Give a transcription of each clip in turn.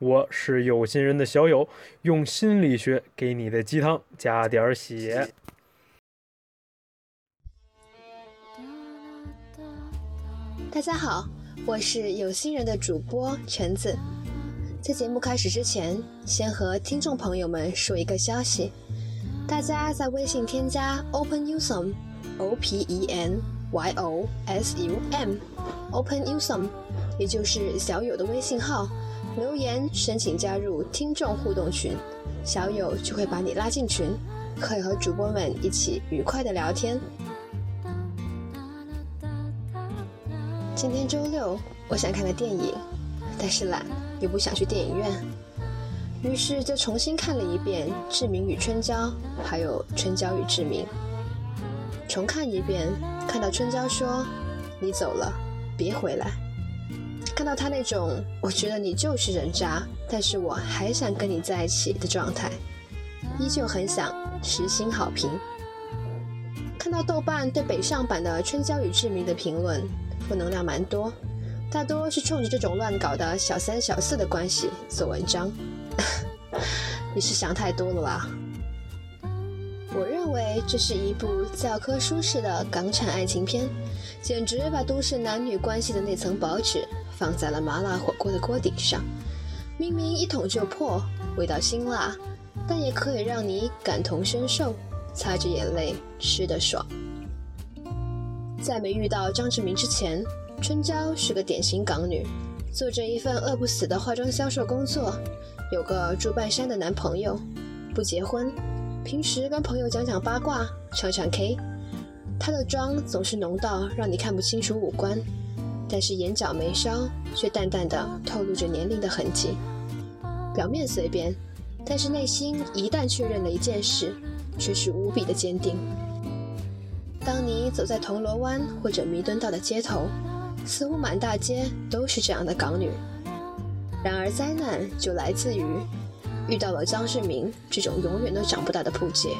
我是有心人的小友，用心理学给你的鸡汤加点血。大家好，我是有心人的主播橙子。在节目开始之前，先和听众朋友们说一个消息：大家在微信添加 OpenUsum，O P E N Y O S U M，OpenUsum，也就是小友的微信号。留言申请加入听众互动群，小友就会把你拉进群，可以和主播们一起愉快的聊天。今天周六，我想看个电影，但是懒，又不想去电影院，于是就重新看了一遍《志明与春娇》，还有《春娇与志明》。重看一遍，看到春娇说：“你走了，别回来。”看到他那种我觉得你就是人渣，但是我还想跟你在一起的状态，依旧很想实心好评。看到豆瓣对北上版的《春娇与志明》的评论，负能量蛮多，大多是冲着这种乱搞的小三小四的关系做文章。你是想太多了吧！我认为这是一部教科书式的港产爱情片，简直把都市男女关系的那层薄纸。放在了麻辣火锅的锅底上，明明一捅就破，味道辛辣，但也可以让你感同身受，擦着眼泪吃得爽。在没遇到张志明之前，春娇是个典型港女，做着一份饿不死的化妆销售工作，有个住半山的男朋友，不结婚，平时跟朋友讲讲八卦，唱唱 K。她的妆总是浓到让你看不清楚五官。但是眼角眉梢却淡淡的透露着年龄的痕迹，表面随便，但是内心一旦确认了一件事，却是无比的坚定。当你走在铜锣湾或者弥敦道的街头，似乎满大街都是这样的港女。然而灾难就来自于遇到了张志明这种永远都长不大的扑街。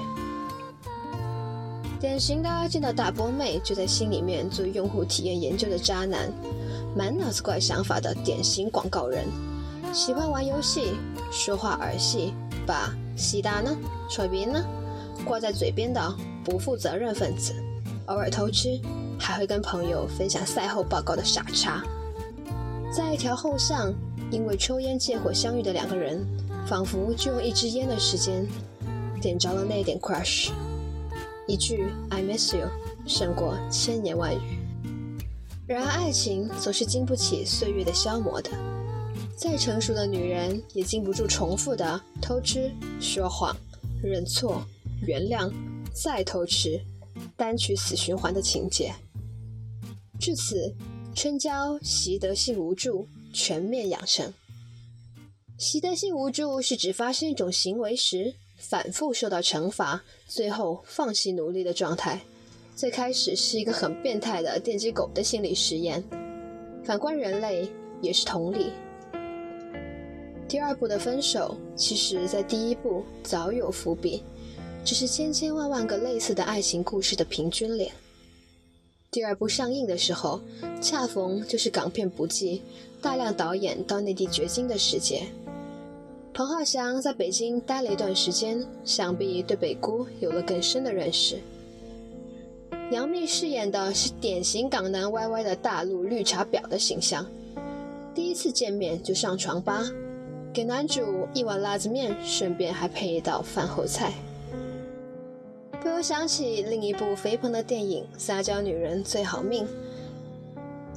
典型的见到大波妹就在心里面做用户体验研究的渣男，满脑子怪想法的典型广告人，喜欢玩游戏，说话儿戏，把西大呢、臭逼呢挂在嘴边的不负责任分子，偶尔偷吃，还会跟朋友分享赛后报告的傻叉，在一条后巷，因为抽烟借火相遇的两个人，仿佛就用一支烟的时间，点着了那点 crush。一句 "I miss you" 胜过千言万语。然而，爱情总是经不起岁月的消磨的。再成熟的女人也经不住重复的偷吃、说谎、认错、原谅、再偷吃，单曲死循环的情节。至此，春娇习得性无助，全面养成。习得性无助是指发生一种行为时。反复受到惩罚，最后放弃努力的状态。最开始是一个很变态的电击狗的心理实验。反观人类，也是同理。第二部的分手，其实在第一部早有伏笔，只是千千万万个类似的爱情故事的平均脸。第二部上映的时候，恰逢就是港片不济，大量导演到内地掘金的时节。彭浩翔在北京待了一段时间，想必对北姑有了更深的认识。杨幂饰演的是典型港男歪歪的大陆绿茶婊的形象，第一次见面就上床吧，给男主一碗辣子面，顺便还配一道饭后菜，不由想起另一部肥鹏的电影《撒娇女人最好命》，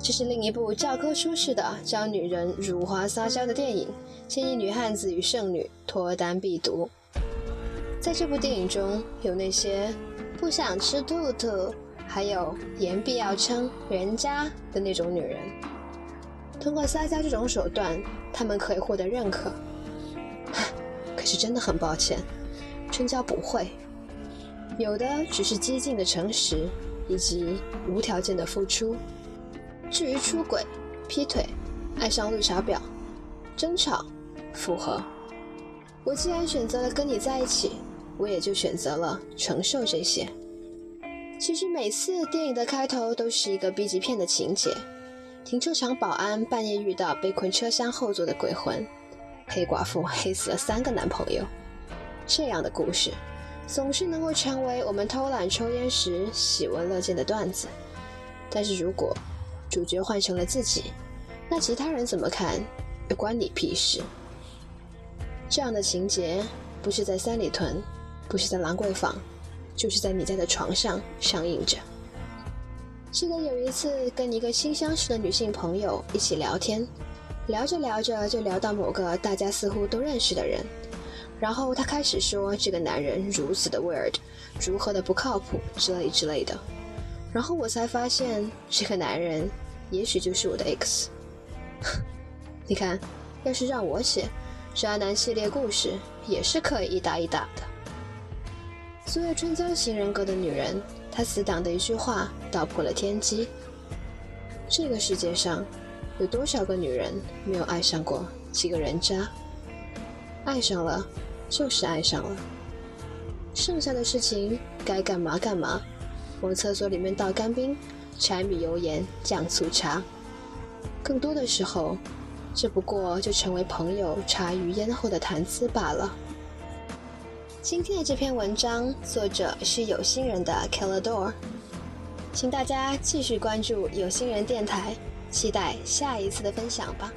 这是另一部教科书式的教女人如何撒娇的电影。建议女汉子与剩女脱单必读。在这部电影中有那些不想吃兔兔，还有言必要称人家的那种女人。通过撒娇这种手段，她们可以获得认可可。是真的很抱歉，春娇不会。有的只是激进的诚实，以及无条件的付出。至于出轨、劈腿、爱上绿茶婊、争吵、复合，我既然选择了跟你在一起，我也就选择了承受这些。其实每次电影的开头都是一个 B 级片的情节：停车场保安半夜遇到被困车厢后座的鬼魂，黑寡妇黑死了三个男朋友。这样的故事总是能够成为我们偷懒抽烟时喜闻乐见的段子。但是如果主角换成了自己，那其他人怎么看又关你屁事。这样的情节不是在三里屯，不是在兰桂坊。就是在你家的床上上映着。记得有一次跟一个新相识的女性朋友一起聊天，聊着聊着就聊到某个大家似乎都认识的人，然后她开始说这个男人如此的 weird，如何的不靠谱之类之类的，然后我才发现这个男人也许就是我的 X。你看，要是让我写渣男系列故事，也是可以一打一打的。作为春娇型人格的女人，她死党的一句话道破了天机。这个世界上，有多少个女人没有爱上过几个人渣？爱上了，就是爱上了。剩下的事情该干嘛干嘛，往厕所里面倒干冰，柴米油盐酱醋茶。更多的时候，这不过就成为朋友茶余烟后的谈资罢了。今天的这篇文章作者是有心人的 Kelador，请大家继续关注有心人电台，期待下一次的分享吧。